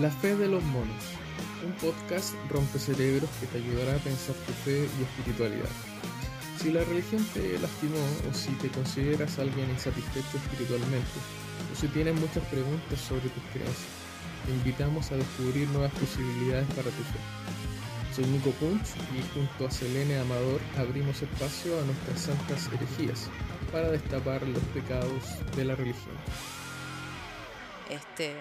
La fe de los monos, un podcast rompe cerebros que te ayudará a pensar tu fe y espiritualidad. Si la religión te lastimó o si te consideras alguien insatisfecho espiritualmente o si tienes muchas preguntas sobre tus creencias, te invitamos a descubrir nuevas posibilidades para tu fe. Soy Nico Punch y junto a Selene Amador abrimos espacio a nuestras santas herejías para destapar los pecados de la religión. Este,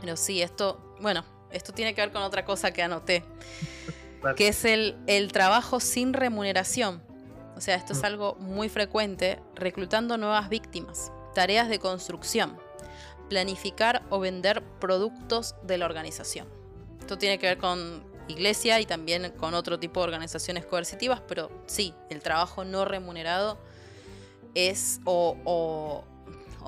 pero sí, esto, bueno, esto tiene que ver con otra cosa que anoté, que es el, el trabajo sin remuneración. O sea, esto es mm. algo muy frecuente, reclutando nuevas víctimas, tareas de construcción, planificar o vender productos de la organización. Esto tiene que ver con iglesia y también con otro tipo de organizaciones coercitivas, pero sí, el trabajo no remunerado es o,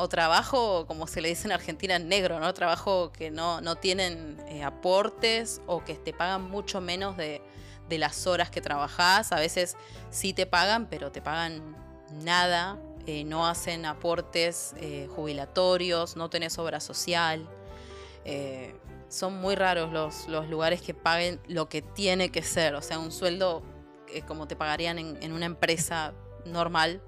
trabajo, como se le dice en Argentina, negro, ¿no? Trabajo que no, no tienen eh, aportes o que te pagan mucho menos de, de las horas que trabajas. A veces sí te pagan, pero te pagan nada. Eh, no hacen aportes eh, jubilatorios, no tenés obra social. Son muy raros los, los, lugares que paguen lo que tiene que ser, o sea, un sueldo como te pagarían en, una empresa normal.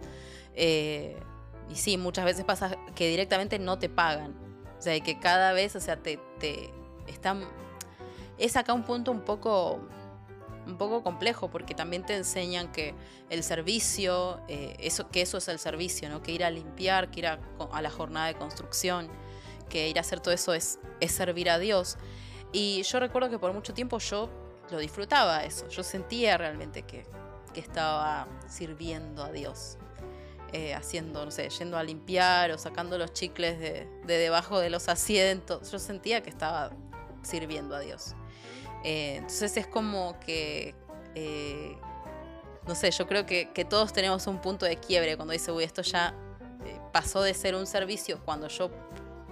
Y sí, muchas veces pasa que directamente no te pagan. O sea, que cada vez, o sea, te, te están... Es acá un punto un poco un poco complejo porque también te enseñan que el servicio, eh, eso, que eso es el servicio, ¿no? que ir a limpiar, que ir a, la jornada de construcción, que ir a hacer todo eso es, es servir a Dios. Y yo recuerdo que por mucho tiempo yo lo disfrutaba eso, yo sentía realmente que, que estaba sirviendo a Dios. Eh, haciendo, no sé, yendo a limpiar o sacando los chicles de, de debajo de los asientos. Yo sentía que estaba sirviendo a Dios. Eh, entonces es como que, eh, no sé, yo creo que, todos tenemos un punto de quiebre cuando dice, uy, esto ya eh, pasó de ser un servicio cuando yo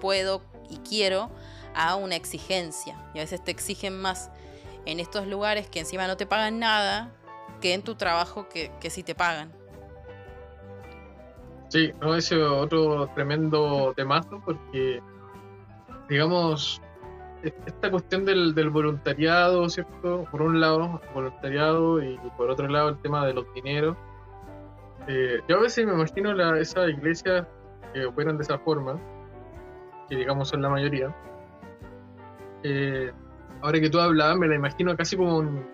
puedo y quiero a una exigencia. Y a veces te exigen más en estos lugares que encima no te pagan nada que en tu trabajo que, que sí te pagan. Sí, no, ese otro tremendo temazo porque, digamos, esta cuestión del, voluntariado, ¿cierto? Por un lado, voluntariado y por otro lado el tema de los dineros. Eh, yo a veces me imagino la, esas iglesias que operan de esa forma, que digamos son la mayoría. Eh, ahora que tú hablabas, me la imagino casi como un,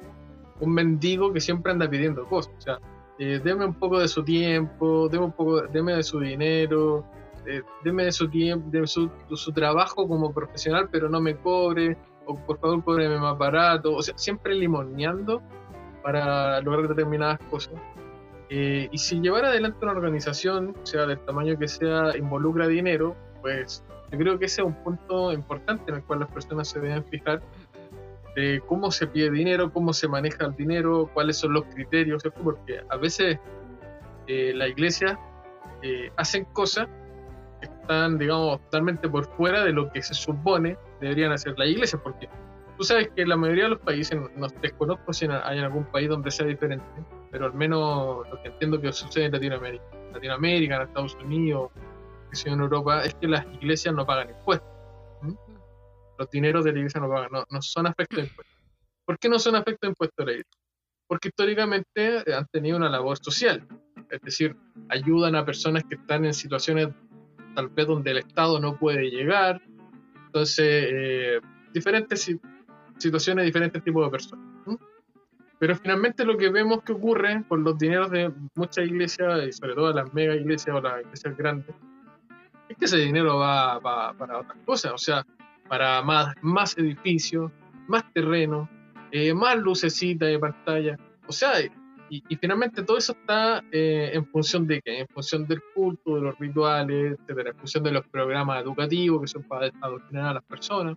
un mendigo que siempre anda pidiendo cosas. O sea, eh, deme un poco de su tiempo, deme un poco, deme de su dinero, eh, deme de su tiempo, de su, su, trabajo como profesional, pero no me cobre, o por favor cóbreme más barato, o sea, siempre limoneando para lograr determinadas cosas. Eh, y si llevar adelante una organización, sea del tamaño que sea, involucra dinero, pues yo creo que ese es un punto importante en el cual las personas se deben fijar de cómo se pide dinero, cómo se maneja el dinero, cuáles son los criterios, ¿cierto? Porque a veces eh, la iglesia eh, hacen cosas están, digamos, totalmente por fuera de lo que se supone deberían hacer las iglesias, porque tú sabes que la mayoría de los países, no desconozco si hay algún país donde sea diferente, pero al menos lo que entiendo que sucede en Latinoamérica, Latinoamérica, en Estados Unidos, que en Europa, es que las iglesias no pagan impuestos. Los dineros de la iglesia no pagan, no, son afectos de impuestos. ¿Por qué no son afectos de impuestos de la iglesia? Porque históricamente han tenido una labor social, es decir, ayudan a personas que están en situaciones tal vez donde el Estado no puede llegar. Entonces, eh, diferentes situaciones, diferentes tipos de personas. Pero finalmente lo que vemos que ocurre con los dineros de muchas iglesias, y sobre todo las mega iglesias o las iglesias grandes, es que ese dinero va, para otras cosas, o sea, para más, más edificios, más terreno, eh, más lucecita de pantalla. O sea, y, finalmente todo eso está eh, en función de qué? En función del culto, de los rituales, etcétera, en función de los programas educativos que son para adoctrinar a las personas.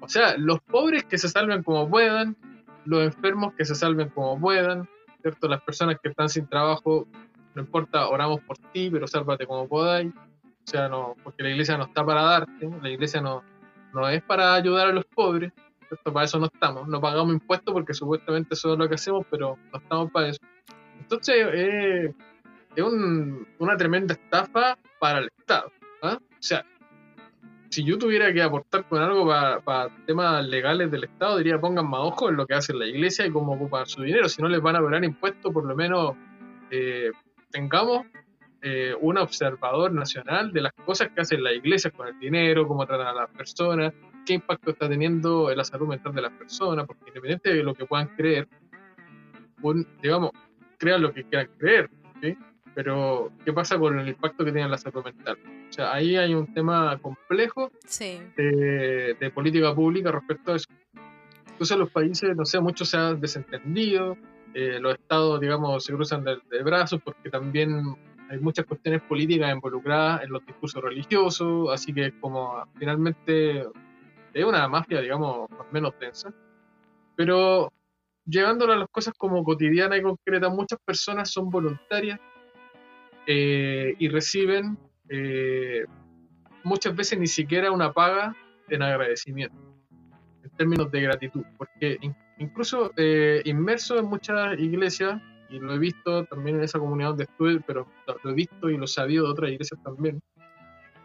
O sea, los pobres que se salven como puedan, los enfermos que se salven como puedan, ¿cierto? Las personas que están sin trabajo, no importa, oramos por ti, pero sálvate como podáis. O sea, no, porque la iglesia no está para darte, la iglesia no, no es para ayudar a los pobres, para eso no estamos. No pagamos impuestos porque supuestamente eso es lo que hacemos, pero no estamos para eso. Entonces, eh, es una tremenda estafa para el Estado. ¿ah? O sea, si yo tuviera que aportar con algo para temas legales del Estado, diría pongan más ojo en lo que hace la iglesia y cómo ocupan su dinero. Si no les van a cobrar impuestos, por lo menos eh, tengamos eh, un observador nacional de las cosas que hacen la iglesia con el dinero, cómo tratan a las personas, qué impacto está teniendo en la salud mental de las personas, porque independiente de lo que puedan creer, digamos, crean lo que quieran creer, ¿sí? pero ¿qué pasa con el impacto que tiene en la salud mental? O sea, ahí hay un tema complejo de, política pública respecto a eso. Entonces los países, no sé, muchos se han desentendido, eh, los estados, digamos, se cruzan de, brazos porque también hay muchas cuestiones políticas involucradas en los discursos religiosos, así que como finalmente es una mafia, digamos, más o menos tensa. Pero llevándolo a las cosas como cotidiana y concreta, muchas personas son voluntarias eh, y reciben eh, muchas veces ni siquiera una paga en agradecimiento, en términos de gratitud, porque incluso eh, inmerso en muchas iglesias, y lo he visto también en esa comunidad donde estuve, pero lo he visto y lo he sabido de otras iglesias también,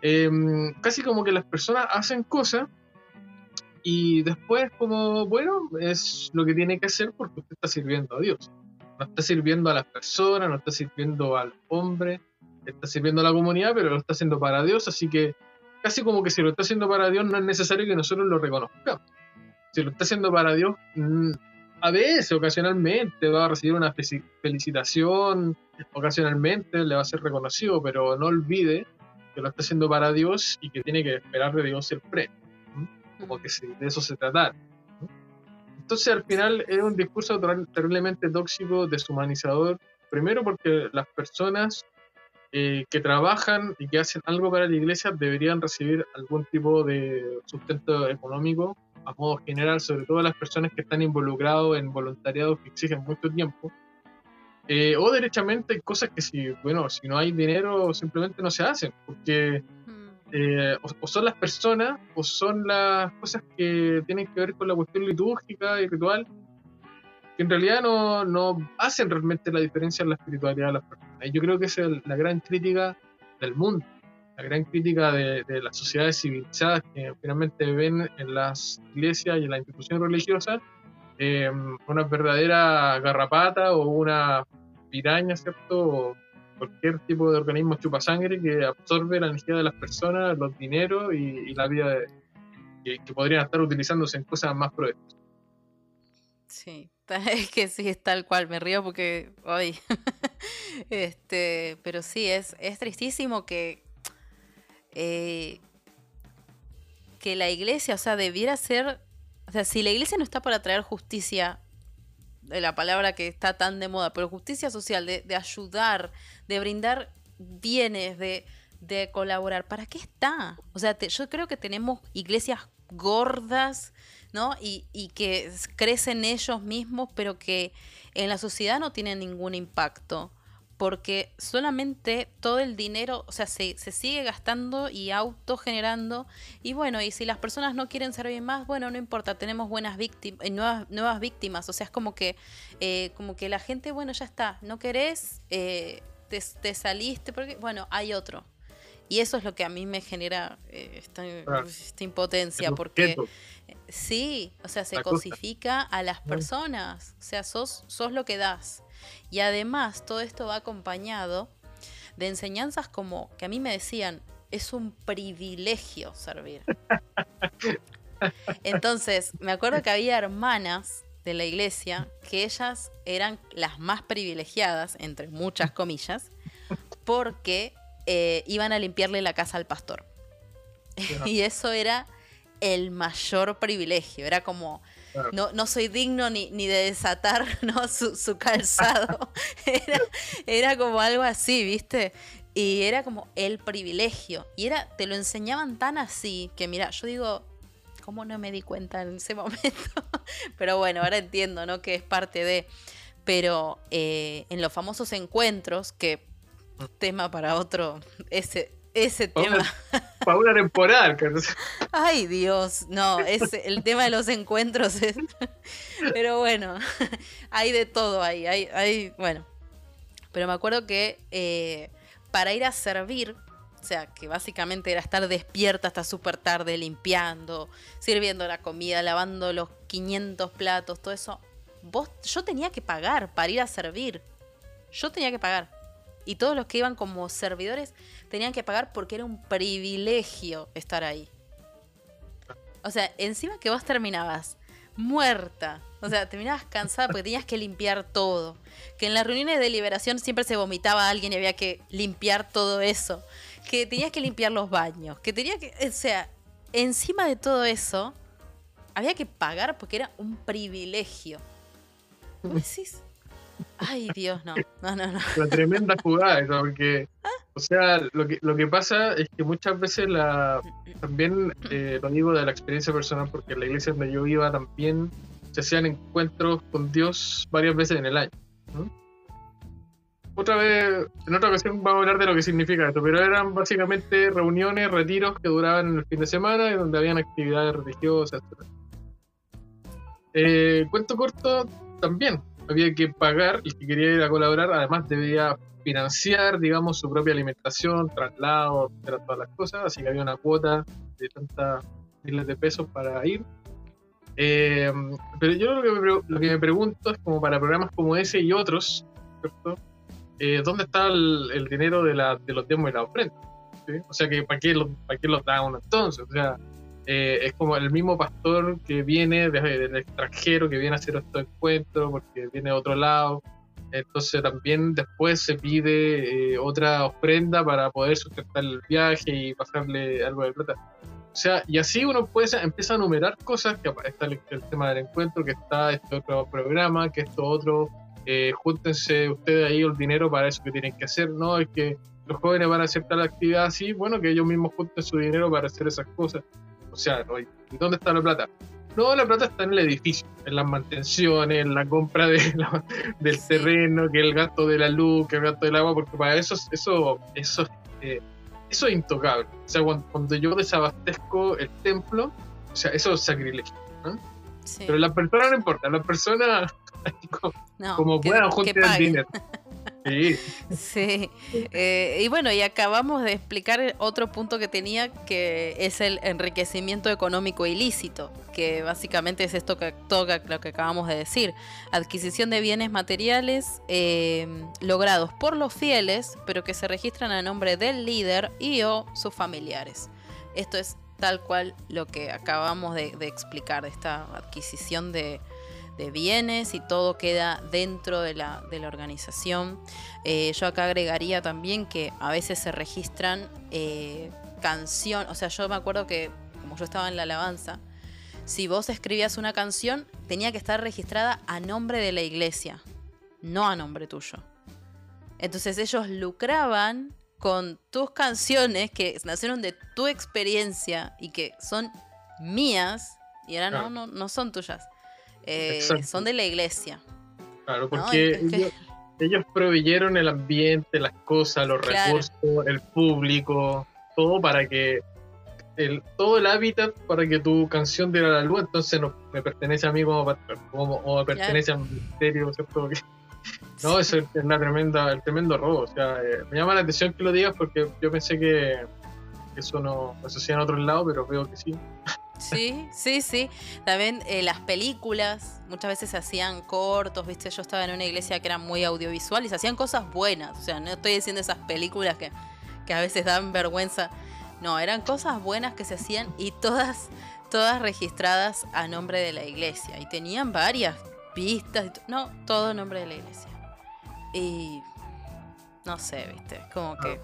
em, casi como que las personas hacen cosas y después como, bueno, es lo que tiene que hacer porque usted está sirviendo a Dios. No está sirviendo a las personas, no está sirviendo al hombre, está sirviendo a la comunidad, pero lo está haciendo para Dios, así que casi como que si lo está haciendo para Dios no es necesario que nosotros lo reconozcamos. Si lo está haciendo para Dios, mm, a veces, ocasionalmente, va a recibir una felicitación, ocasionalmente le va a ser reconocido, pero no olvide que lo está haciendo para Dios y que tiene que esperar de Dios el premio, como que de eso se trata. Entonces al final es un discurso terriblemente tóxico, deshumanizador, primero porque las personas eh, que trabajan y que hacen algo para la iglesia deberían recibir algún tipo de sustento económico a modo general, sobre todo las personas que están involucrados en voluntariados que exigen mucho tiempo. Eh, o derechamente cosas que si, bueno, si no hay dinero simplemente no se hacen, porque eh, o, son las personas o son las cosas que tienen que ver con la cuestión litúrgica y ritual que en realidad no, no hacen realmente la diferencia en la espiritualidad de las personas. Y yo creo que esa es la gran crítica del mundo, la gran crítica de, las sociedades civilizadas que finalmente ven en las iglesias y en las instituciones religiosas eh, una verdadera garrapata o una piraña, ¿cierto? cualquier tipo de organismo chupa sangre que absorbe la energía de las personas, los dineros y, la vida que, podrían estar utilizándose en cosas más provechtosas. Sí, es que sí, es tal cual, me río porque hoy. este, pero sí, es, es tristísimo que. Eh, que la iglesia, o sea, debiera ser. O sea, si la iglesia no está para traer justicia de la palabra que está tan de moda, pero justicia social, de, ayudar, de brindar bienes, de, colaborar. ¿Para qué está? O sea, yo creo que tenemos iglesias gordas, ¿no? Y, y, que crecen ellos mismos, pero que en la sociedad no tienen ningún impacto porque solamente todo el dinero, o sea, se, se sigue gastando y autogenerando. Y bueno, y si las personas no quieren servir más, bueno, no importa, tenemos buenas víctimas, eh, nuevas, nuevas víctimas. O sea, es como que, eh, como que la gente, bueno, ya está, no querés, eh, te, saliste, porque, bueno, hay otro. Y eso es lo que a mí me genera esta, impotencia, porque sí, o sea, se cosifica a las personas. O sea, sos, sos lo que das. Y además todo esto va acompañado de enseñanzas como que a mí me decían, es un privilegio servir. Entonces, me acuerdo que había hermanas de la iglesia que ellas eran las más privilegiadas, entre muchas comillas, porque eh, iban a limpiarle la casa al pastor. y eso era el mayor privilegio, era como no, no soy digno ni, ni de desatar ¿no? su, calzado. era, como algo así, ¿viste? Y era como el privilegio. Y era, te lo enseñaban tan así que, mira, yo digo, ¿cómo no me di cuenta en ese momento? Pero bueno, ahora entiendo, ¿no? Que es parte de. Pero eh, en los famosos encuentros, que tema para otro, ese, ese tema. Para una temporal. Ay, Dios, no, es el tema de los encuentros. Es... Pero bueno, hay de todo ahí. Hay, hay, bueno, pero me acuerdo que eh, para ir a servir O sea, que básicamente era estar despierta hasta súper tarde, limpiando, sirviendo la comida, lavando los 500 platos, todo eso. Vos, yo tenía que pagar para ir a servir. Yo tenía que pagar. Y todos los que iban como servidores tenían que pagar porque era un privilegio estar ahí. O sea, encima que vos terminabas muerta. O sea, terminabas cansada porque tenías que limpiar todo. Que en las reuniones de liberación siempre se vomitaba alguien y había que limpiar todo eso. Que tenías que limpiar los baños. Que tenía que. O sea, encima de todo eso, había que pagar porque era un privilegio. ¿Cómo decís? Ay, Dios, no. No, no, no. La tremenda jugada, porque. O sea, lo que, lo que pasa es que muchas veces la. También eh, lo digo de la experiencia personal, porque en la iglesia donde yo iba también se hacían encuentros con Dios varias veces en el año. Otra vez, en otra ocasión vamos a hablar de lo que significa esto, pero eran básicamente reuniones, retiros que duraban el fin de semana y donde habían actividades religiosas. Eh, cuento corto, también había que pagar, el que quería ir a colaborar, además debía financiar, digamos, su propia alimentación, traslado, todas las cosas, así que había una cuota de tantas miles de pesos para ir. Eh, pero yo lo que, me, lo que me pregunto es como para programas como ese y otros, ¿cierto? Eh, ¿Dónde está el, dinero de, la, de los demos y la ofrenda? O sea, que ¿para qué, los, ¿para qué los da uno entonces? O sea, eh, es como el mismo pastor que viene del extranjero, que viene a hacer estos encuentros porque viene de otro lado. Entonces también después se pide eh, otra ofrenda para poder sustentar el viaje y pasarle algo de plata. O sea, y así uno puede empieza a numerar cosas, que está el, tema del encuentro, que está este otro programa, que esto otro, eh, júntense ustedes ahí el dinero para eso que tienen que hacer, ¿no? Es que los jóvenes van a hacer tal actividad así, bueno, que ellos mismos junten su dinero para hacer esas cosas. O sea, ¿y dónde está la plata? No, la plata está en el edificio, en las mantenciones, en la compra de del terreno, que el gasto de la luz, que el gasto del agua, porque para eso, eso, eso, eh, eso es intocable. O sea, cuando, yo desabastezco el templo, o sea, eso es sacrilegio. Pero la persona no importa, la persona como, puedan juntar el dinero. Sí. sí. Eh, y bueno, y acabamos de explicar otro punto que tenía, que es el enriquecimiento económico ilícito, que básicamente es esto que toca lo que acabamos de decir. Adquisición de bienes materiales eh, logrados por los fieles, pero que se registran a nombre del líder y o sus familiares. Esto es tal cual lo que acabamos de, de explicar, esta adquisición de, de bienes y todo queda dentro de la, de la organización. Eh, yo acá agregaría también que a veces se registran eh, canciones, o sea, yo me acuerdo que como yo estaba en la alabanza, si vos escribías una canción, tenía que estar registrada a nombre de la iglesia, no a nombre tuyo. Entonces ellos lucraban con tus canciones que nacieron de tu experiencia y que son mías y ahora no, no, no son tuyas. Eh, son de la iglesia. Claro, porque ellos, proveyeron el ambiente, las cosas, los recursos, el público, todo para que el, todo el hábitat para que tu canción diera la luz, entonces no me pertenece a mí como, como o me pertenece al ministerio, ¿cierto? no, eso es una tremenda, el tremendo robo. O sea, eh, me llama la atención que lo digas porque yo pensé que eso no, no se hacía en otros lados, pero veo que sí. Sí, sí, sí. También eh, las películas, muchas veces se hacían cortos, ¿viste? Yo estaba en una iglesia que era muy audiovisual y se hacían cosas buenas. O sea, no estoy diciendo esas películas que, que a veces dan vergüenza. No, eran cosas buenas que se hacían y todas, todas registradas a nombre de la iglesia. Y tenían varias pistas. No, todo a nombre de la iglesia. Y no sé, ¿viste? Como que.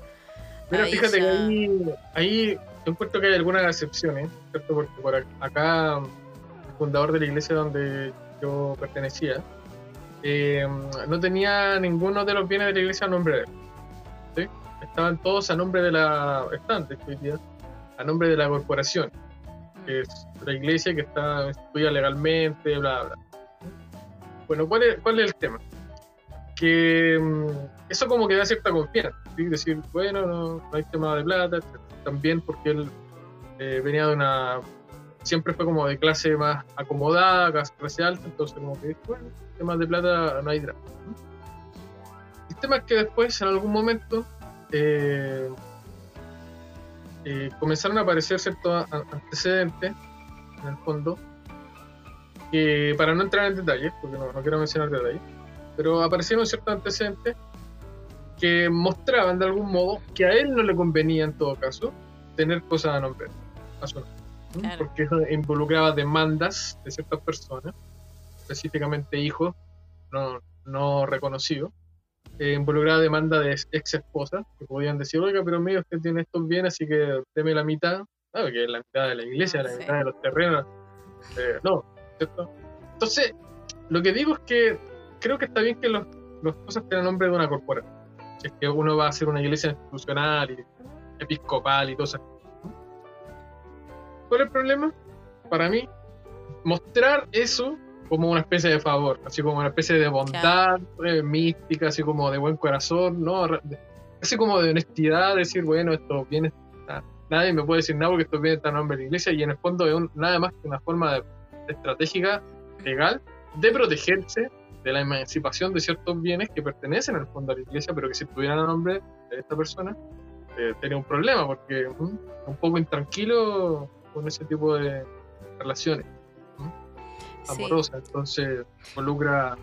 Pero fíjate que ahí, ahí yo encuentro que hay algunas excepciones, ¿cierto? Porque por acá, el fundador de la iglesia donde yo pertenecía, eh, no tenía ninguno de los bienes de la iglesia a nombre de él. ¿sí? Estaban todos a nombre de la. Están, a nombre de la corporación, que es la iglesia que está instituida legalmente, bla, bla. Bueno, ¿cuál es, cuál es el tema? Que mm, eso como que da cierta confianza, decir, bueno, no, hay tema de plata, etc también porque él eh, venía de una. Siempre fue como de clase más acomodada, clase alta, entonces, como que, bueno, temas de plata no hay drama. El tema es que después, en algún momento, eh, eh, comenzaron a aparecer ciertos antecedentes, en el fondo, que para no entrar en detalles, porque no, quiero mencionar detalles, pero aparecieron ciertos antecedentes que mostraban de algún modo que a él no le convenía en todo caso tener cosas a nombre, a su nombre, porque eso involucraba demandas de ciertas personas, específicamente hijos no, no reconocidos, eh, involucraba demanda de ex esposas que podían decir, oiga, pero mío, usted tiene estos bienes, así que deme la mitad, ah, que es la mitad de la iglesia, la mitad de los terrenos. Eh, no, ¿cierto? Entonces, lo que digo es que creo que está bien que los, las cosas tengan nombre de una corporación. Si es que uno va a ser una iglesia institucional y episcopal y eso. ¿Cuál es el problema? Para mí, mostrar eso como una especie de favor, así como una especie de bondad eh, mística, así como de buen corazón, ¿no? Así como de honestidad, decir, bueno, esto viene, nadie me puede decir nada porque esto viene tan nombre de la iglesia y en el fondo es nada más que una forma de, estratégica, legal, de protegerse de la emancipación de ciertos bienes que pertenecen al fondo a la iglesia, pero que si tuvieran el nombre de esta persona, eh, tenía un problema porque mm, un poco intranquilo con ese tipo de relaciones amorosa, entonces involucra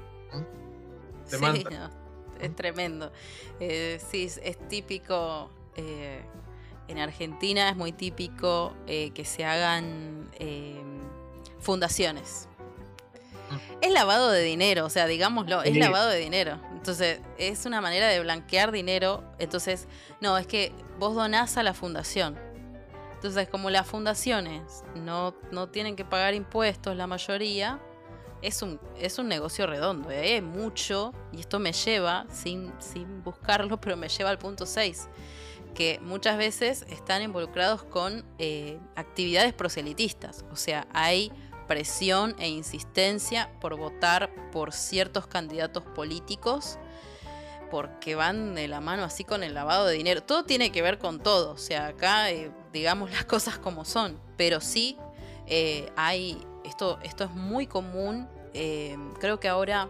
demanda. es tremendo. Eh, sí, es típico. Eh, en Argentina es muy típico eh, que se hagan fundaciones. Es lavado de dinero, o sea, digámoslo, es lavado de dinero. Entonces, es una manera de blanquear dinero. Entonces, no, es que vos donás a la fundación. Entonces, como las fundaciones no, no tienen que pagar impuestos la mayoría, es un, es un negocio redondo. ¿eh? Hay mucho, y esto me lleva, sin, sin buscarlo, pero me lleva al punto 6, que muchas veces están involucrados con eh, actividades proselitistas. O sea, hay presión e insistencia por votar por ciertos candidatos políticos porque van de la mano así con el lavado de dinero. Todo tiene que ver con todo. O sea, acá eh, digamos las cosas como son. Pero sí eh, hay. Esto, esto es muy común. Eh, creo que ahora.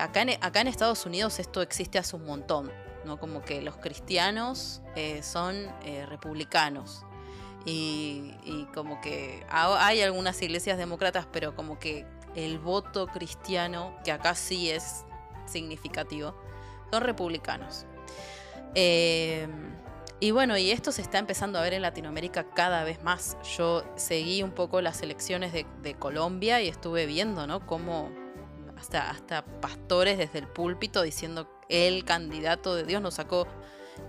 acá, en, Estados Unidos esto existe hace un montón. ¿no? Como que los cristianos son republicanos. Y, y como que hay algunas iglesias demócratas, pero como que el voto cristiano, que acá sí es significativo, son republicanos. Eh, y bueno, y esto se está empezando a ver en Latinoamérica cada vez más. Yo seguí un poco las elecciones de, Colombia y estuve viendo, ¿no? Cómo hasta, hasta pastores desde el púlpito diciendo el candidato de Dios no sacó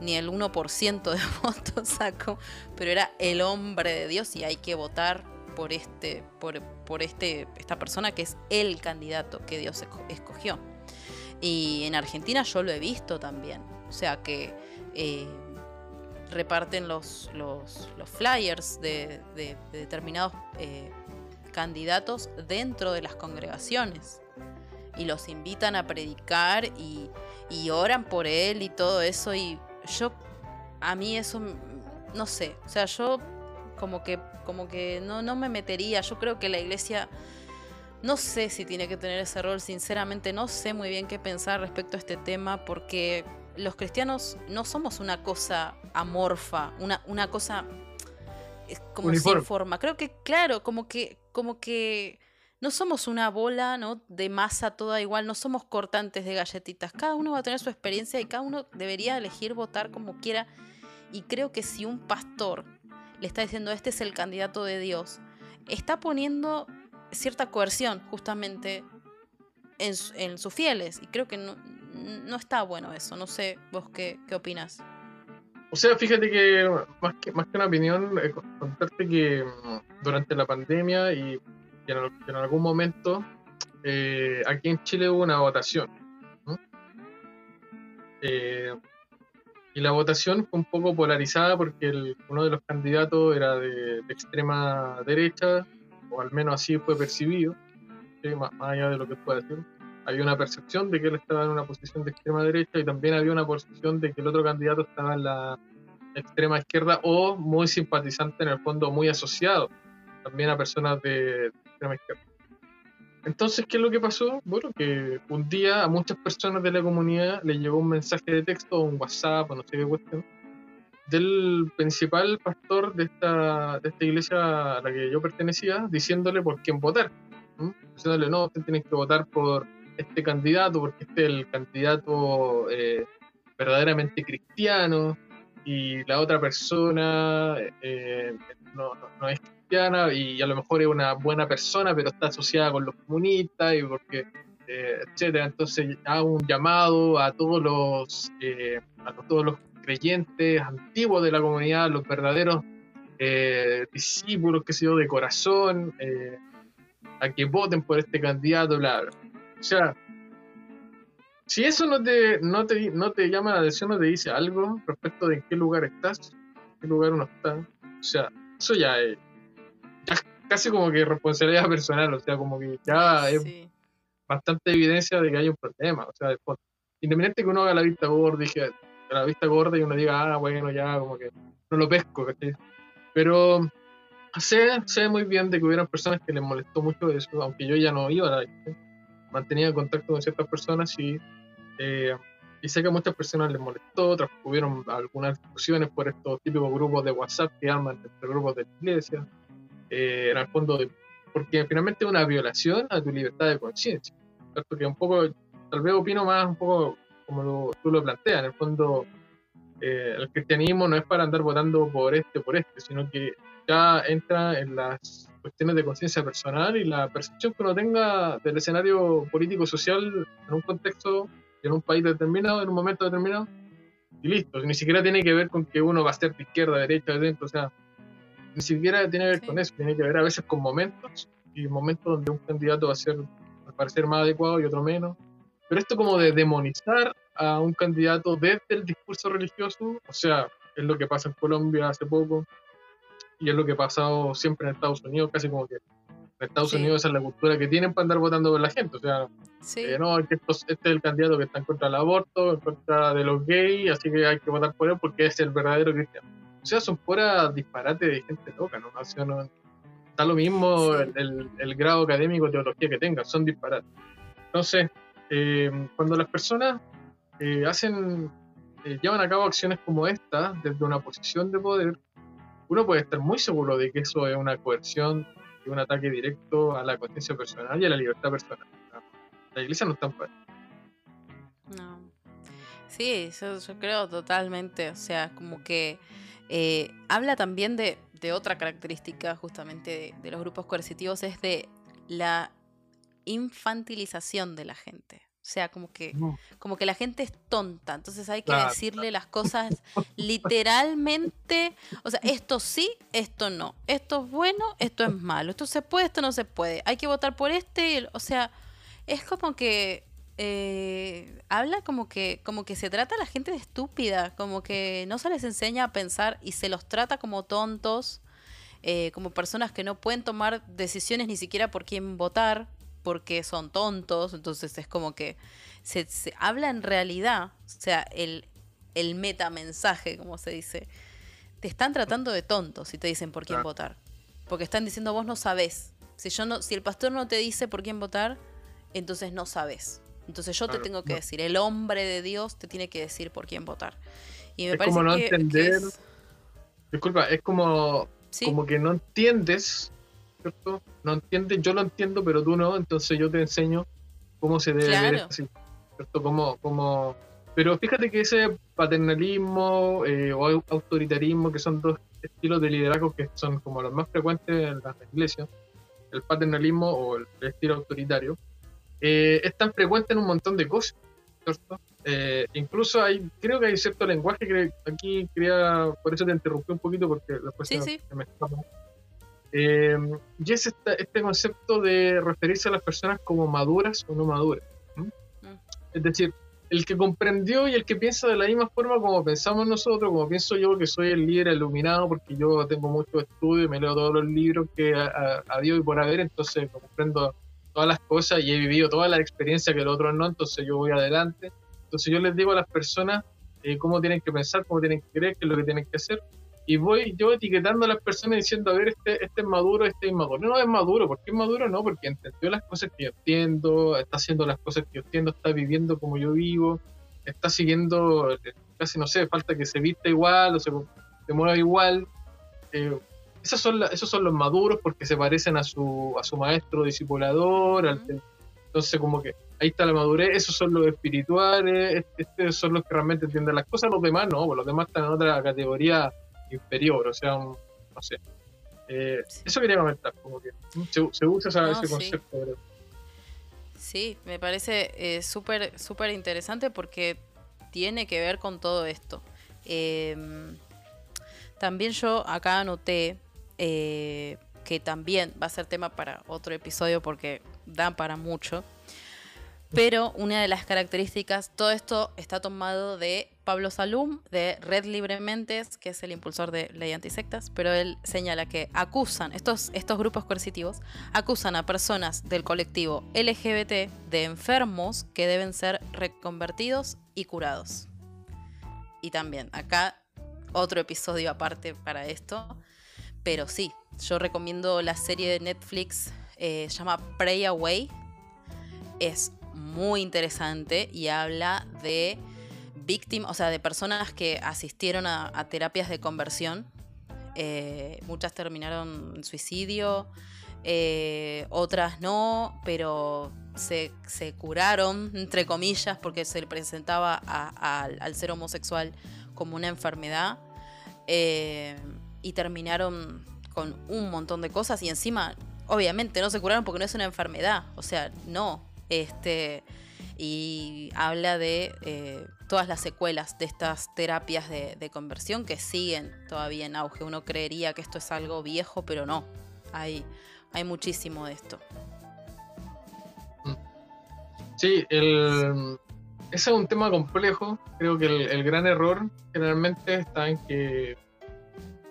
ni el 1% de votos sacó, pero era el hombre de Dios y hay que votar por este, por, por este, esta persona que es el candidato que Dios escogió. Y en Argentina yo lo he visto también. O sea que eh, reparten los, los, flyers de, determinados eh, candidatos dentro de las congregaciones. Y los invitan a predicar y, oran por él y todo eso. Y yo, a mí eso, no sé. O sea, yo como que, como que no, no me metería. Yo creo que la iglesia no sé si tiene que tener ese rol, sinceramente no sé muy bien qué pensar respecto a este tema porque los cristianos no somos una cosa amorfa, una, una cosa como sin forma. Creo que, claro, como que, como que no somos una bola ¿no? de masa toda igual, no somos cortantes de galletitas. Cada uno va a tener su experiencia y cada uno debería elegir votar como quiera. Y creo que si un pastor le está diciendo este es el candidato de Dios, está poniendo cierta coerción justamente en, sus fieles. Y creo que no, no, está bueno eso. No sé vos qué, qué opinas. O sea, fíjate que más que, más que una opinión, eh, contarte que mm, durante la pandemia y, en, algún momento eh, aquí en Chile hubo una votación. Eh, y la votación fue un poco polarizada porque uno de los candidatos era de extrema derecha o al menos así fue percibido, más, allá de lo que pueda decir. Había una percepción de que él estaba en una posición de extrema derecha y también había una percepción de que el otro candidato estaba en la extrema izquierda o muy simpatizante en el fondo, muy asociado también a personas de Entonces, ¿qué es lo que pasó? Bueno, que un día a muchas personas de la comunidad les llegó un mensaje de texto, un WhatsApp, o no sé qué cuestión, del principal pastor de esta, iglesia a la que yo pertenecía, diciéndole por quién votar. Diciéndole, no, usted tiene que votar por este candidato, porque este es el candidato eh, verdaderamente cristiano, y la otra persona eh, no, es y a lo mejor es una buena persona, pero está asociada con los comunistas y porque, eh, etcétera. Entonces hago un llamado a todos los, a todos los creyentes antiguos de la comunidad, los verdaderos eh, discípulos, que sé yo, de corazón, eh, a que voten por este candidato, bla, O sea, si eso no te, no, te, no te llama la atención, no te dice algo respecto de en qué lugar estás, en qué lugar uno está, o sea, eso ya es, casi como que responsabilidad personal, o sea, como que ya es bastante evidencia de que hay un problema, o sea, independiente que uno haga la vista gorda, dije, la vista gorda y uno diga, ah, bueno, ya, como que no lo pesco, ¿cachai? Pero sé, sé muy bien de que hubieran personas que les molestó mucho eso, aunque yo ya no iba a la mantenía contacto con ciertas personas y, eh, y sé que a muchas personas les molestó, otras hubieron algunas discusiones por estos típicos grupos de WhatsApp que arman entre grupos de la iglesia, eh, en el fondo, de, porque finalmente es una violación a tu libertad de conciencia, porque un poco, tal vez opino más un poco como tú lo planteas, en el fondo eh, el cristianismo no es para andar votando por este o por este, sino que ya entra en las cuestiones de conciencia personal y la percepción que uno tenga del escenario político-social en un contexto, en un país determinado, en un momento determinado, y listo. Ni siquiera tiene que ver con que uno va a ser de izquierda, derecha, de o sea, ni siquiera tiene que ver con eso, tiene que ver a veces con momentos, y momentos donde un candidato va a ser, al parecer, más adecuado y otro menos, pero esto como de demonizar a un candidato desde el discurso religioso, o sea, es lo que pasa en Colombia hace poco y es lo que ha pasado siempre en Estados Unidos, casi como que en Estados Unidos esa es la cultura que tienen para andar votando por la gente, o sea, eh, no, este es el candidato que está en contra del aborto, en contra de los gays, así que hay que votar por él porque es el verdadero cristiano. O sea, son fuera disparate de gente loca, ¿no? O sea, no está lo mismo el, el, grado académico teología que tenga, son disparates. Entonces, eh, cuando las personas eh, hacen, eh, llevan a cabo acciones como esta desde una posición de poder, uno puede estar muy seguro de que eso es una coerción y un ataque directo a la conciencia personal y a la libertad personal. La iglesia no está en paz. No. Sí, yo, creo totalmente. O sea, como que habla también de, otra característica justamente de, los grupos coercitivos, es de la infantilización de la gente. O sea, como que, como que la gente es tonta, entonces hay que decirle las cosas literalmente, o sea, esto sí, esto no, esto es bueno, esto es malo, esto se puede, esto no se puede, hay que votar por este, o sea, es como que eh, habla como que, como que se trata a la gente de estúpida, como que no se les enseña a pensar y se los trata como tontos, eh, como personas que no pueden tomar decisiones ni siquiera por quién votar, porque son tontos, entonces es como que se, habla en realidad, o sea, el, el metamensaje, como se dice, te están tratando de tontos si te dicen por quién votar, porque están diciendo vos no sabés, si, yo no, si el pastor no te dice por quién votar, entonces no sabes. Entonces yo te tengo que decir, el hombre de Dios te tiene que decir por quién votar. Y me es parece como no entender. Disculpa, es como, como que no entiendes no entiendes, yo lo entiendo, pero tú no, entonces yo te enseño cómo se debe ver así, ¿cierto? Como, Pero fíjate que ese paternalismo eh, o autoritarismo, que son dos estilos de liderazgo que son como los más frecuentes en las iglesias, el paternalismo o el estilo autoritario, eh, es tan frecuente en un montón de cosas, ¿cierto? Eh, incluso hay, creo que hay cierto lenguaje que aquí quería, por eso te interrumpí un poquito porque después sí, sí. me eh, y es este, concepto de referirse a las personas como maduras o no maduras. Mm. Es decir, el que comprendió y el que piensa de la misma forma como pensamos nosotros, como pienso yo que soy el líder iluminado porque yo tengo mucho estudio y me leo todos los libros que ha, habido y por haber, entonces comprendo todas las cosas y he vivido todas las experiencias que el otro no, entonces yo voy adelante. Entonces yo les digo a las personas eh, cómo tienen que pensar, cómo tienen que creer, qué es lo que tienen que hacer y voy yo etiquetando a las personas diciendo, a ver, este, este es maduro, este es inmaduro. No, es maduro. ¿Por qué es maduro? No, porque entendió las cosas que yo entiendo, está haciendo las cosas que yo entiendo, está viviendo como yo vivo, está siguiendo casi no sé, falta que se vista igual o se, se mueva igual. Eh, esos, son esos son los maduros porque se parecen a su, a su maestro discipulador. entonces, como que ahí está la madurez. Esos son los espirituales, estos son los que realmente entienden las cosas. Los demás no, los demás están en otra categoría inferior, o sea, no sé. Eh, eso quería comentar, como que se, usa ese concepto. Sí, me parece eh, súper súper interesante porque tiene que ver con todo esto. Em, también yo acá anoté eh, que también va a ser tema para otro episodio porque da para mucho. Pero una de las características, todo esto está tomado de Pablo Salum, de Red Librementes, que es el impulsor de ley antisectas, pero él señala que acusan, estos, estos grupos coercitivos, acusan a personas del colectivo LGBT de enfermos que deben ser reconvertidos y curados. Y también, acá otro episodio aparte para esto, pero sí, yo recomiendo la serie de Netflix, eh, se llama Pray Away, es muy interesante y habla de víctimas, o sea, de personas que asistieron a, terapias de conversión. Eh, muchas terminaron en suicidio, eh, otras no, pero se, curaron, entre comillas, porque se le presentaba al ser homosexual como una enfermedad. Eh, y terminaron con un montón de cosas y encima, obviamente, no se curaron porque no es una enfermedad. O sea, no, este, y habla de eh, todas las secuelas de estas terapias de, conversión que siguen todavía en auge. Uno creería que esto es algo viejo, pero no. Hay, hay muchísimo de esto. Sí, el, ese es un tema complejo. Creo que el, gran error generalmente está en que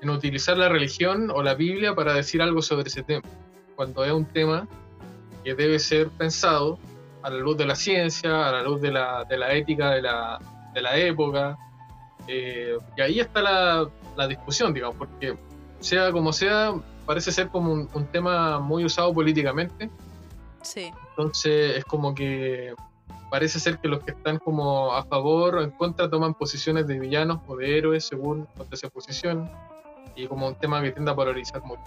en utilizar la religión o la Biblia para decir algo sobre ese tema. Cuando es un tema que debe ser pensado a la luz de la ciencia, a la luz de la, de la ética de la, de la época. Eh, y ahí está la, la, discusión, digamos, porque sea como sea, parece ser como un, tema muy usado políticamente. Sí. Entonces es como que parece ser que los que están como a favor o en contra toman posiciones de villanos o de héroes según donde se posicionan y como un tema que tiende a polarizar mucho.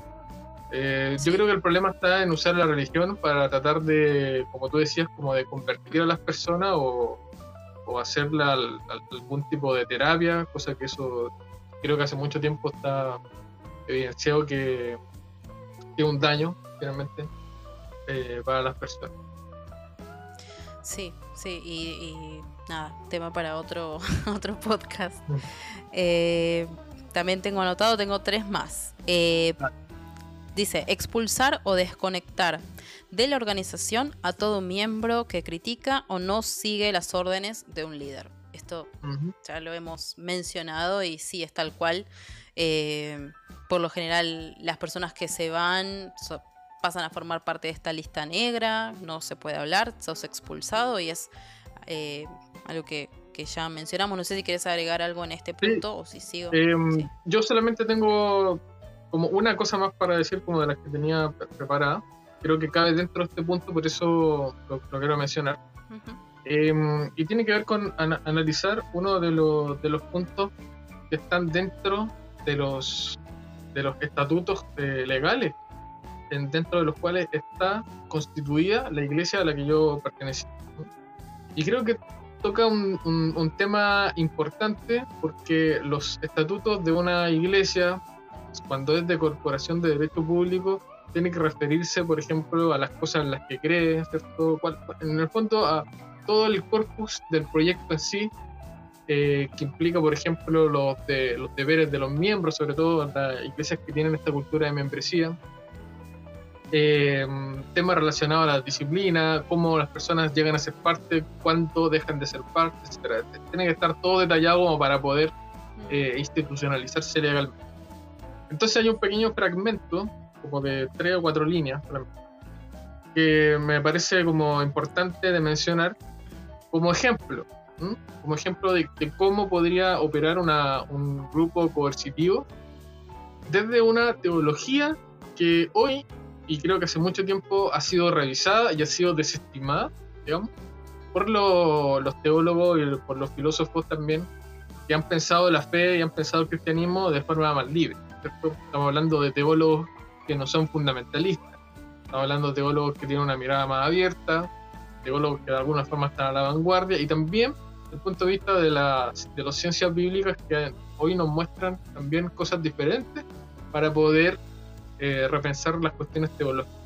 Eh, yo creo que el problema está en usar la religión para tratar de, como tú decías, como de convertir a las personas o, o hacerla algún tipo de terapia, cosa que eso creo que hace mucho tiempo está evidenciado que es un daño, finalmente, eh, para las personas. Sí, sí, y, nada, tema para otro, otro podcast. Mm. Eh, también tengo anotado, tengo tres más. Eh, Dice, expulsar o desconectar de la organización a todo miembro que critica o no sigue las órdenes de un líder. Esto ya lo hemos mencionado y sí, es tal cual. Eh, por lo general, las personas que se van pasan a formar parte de esta lista negra, no se puede hablar, sos expulsado y es eh, algo que, ya mencionamos. No sé si quieres agregar algo en este punto o si sigo. Em, yo solamente tengo como una cosa más para decir como de las que tenía preparada. Creo que cabe dentro de este punto, por eso lo, quiero mencionar. Em, y tiene que ver con analizar uno de los, de los puntos que están dentro de los, de los estatutos eh, legales, en, dentro de los cuales está constituida la iglesia a la que yo pertenecí. Y creo que toca un, un, tema importante porque los estatutos de una iglesia cuando es de corporación de derecho público, tiene que referirse, por ejemplo, a las cosas en las que cree, ¿cierto? En el fondo, a todo el corpus del proyecto en sí, eh, que implica, por ejemplo, los, de, los deberes de los miembros, sobre todo las iglesias que tienen esta cultura de membresía. Eh, temas relacionados a la disciplina, cómo las personas llegan a ser parte, cuánto dejan de ser parte, etc. Tiene que estar todo detallado como para poder eh, institucionalizarse legalmente. Entonces hay un pequeño fragmento, como de tres o cuatro líneas, que me parece como importante de mencionar como ejemplo, como ejemplo de, cómo podría operar un grupo coercitivo desde una teología que hoy, y creo que hace mucho tiempo, ha sido revisada y ha sido desestimada, digamos, por los teólogos y por los filósofos también que han pensado la fe y han pensado el cristianismo de forma más libre. Estamos hablando de teólogos que no son fundamentalistas, estamos hablando de teólogos que tienen una mirada más abierta, teólogos que de alguna forma están a la vanguardia y también desde el punto de vista de, las, de las ciencias bíblicas que hoy nos muestran también cosas diferentes para poder eh, repensar las cuestiones teológicas.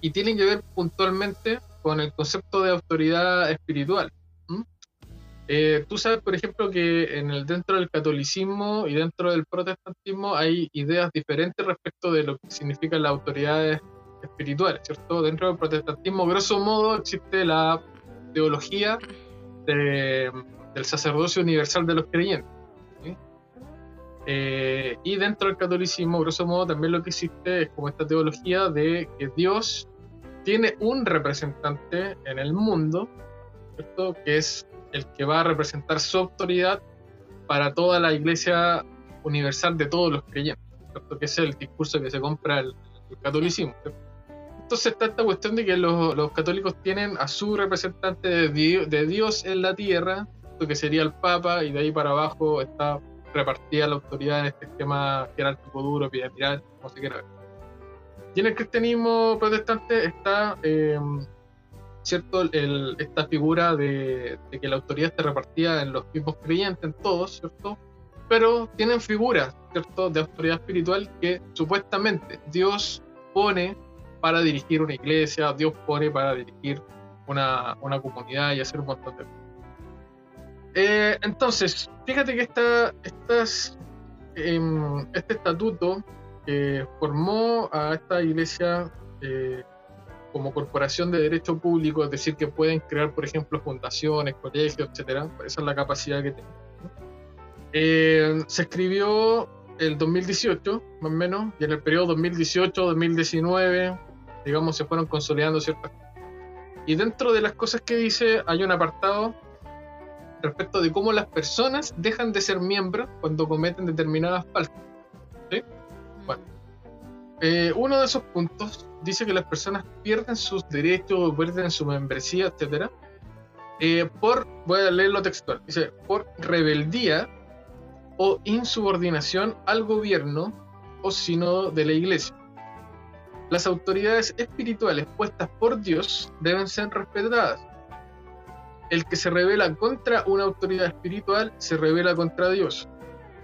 Y tienen que ver puntualmente con el concepto de autoridad espiritual. Eh, tú sabes, por ejemplo, que en el, dentro del catolicismo y dentro del protestantismo hay ideas diferentes respecto de lo que significan las autoridades espirituales, ¿cierto? Dentro del protestantismo, grosso modo, existe la teología del sacerdocio universal de los creyentes. Eh, y dentro del catolicismo, grosso modo, también lo que existe es como esta teología de que Dios tiene un representante en el mundo, ¿cierto? que es el que va a representar su autoridad para toda la iglesia universal de todos los creyentes, ¿cierto? que es el discurso que se compra el, catolicismo. Entonces está esta cuestión de que los, católicos tienen a su representante de Dios, en la tierra, que sería el Papa, y de ahí para abajo está repartida la autoridad en este esquema jerárquico duro, piramidal, como se quiera ver. Y en el cristianismo protestante está eh, ¿cierto? esta figura de, que la autoridad está repartida en los mismos creyentes, en todos, ¿cierto? Pero tienen figuras, ¿cierto? De autoridad espiritual que supuestamente Dios pone para dirigir una iglesia, Dios pone para dirigir una, una comunidad y hacer un montón de cosas. Eh, entonces, fíjate que esta, estas, em, este estatuto que formó a esta iglesia eh, como corporación de derecho público, es decir, que pueden crear, por ejemplo, fundaciones, colegios, etcétera. Esa es la capacidad que tienen. Eh, se escribió el 2018, más o menos, y en el periodo 2018-2019, digamos, se fueron consolidando ciertas cosas. Y dentro de las cosas que dice, hay un apartado respecto de cómo las personas dejan de ser miembros cuando cometen determinadas faltas. Bueno, eh, uno de esos puntos dice que las personas pierden sus derechos, pierden su membresía, etcétera, eh, por, voy a leer lo textual, dice, por rebeldía o insubordinación al gobierno o sino de la iglesia. Las autoridades espirituales puestas por Dios deben ser respetadas. El que se revela contra una autoridad espiritual se revela contra Dios.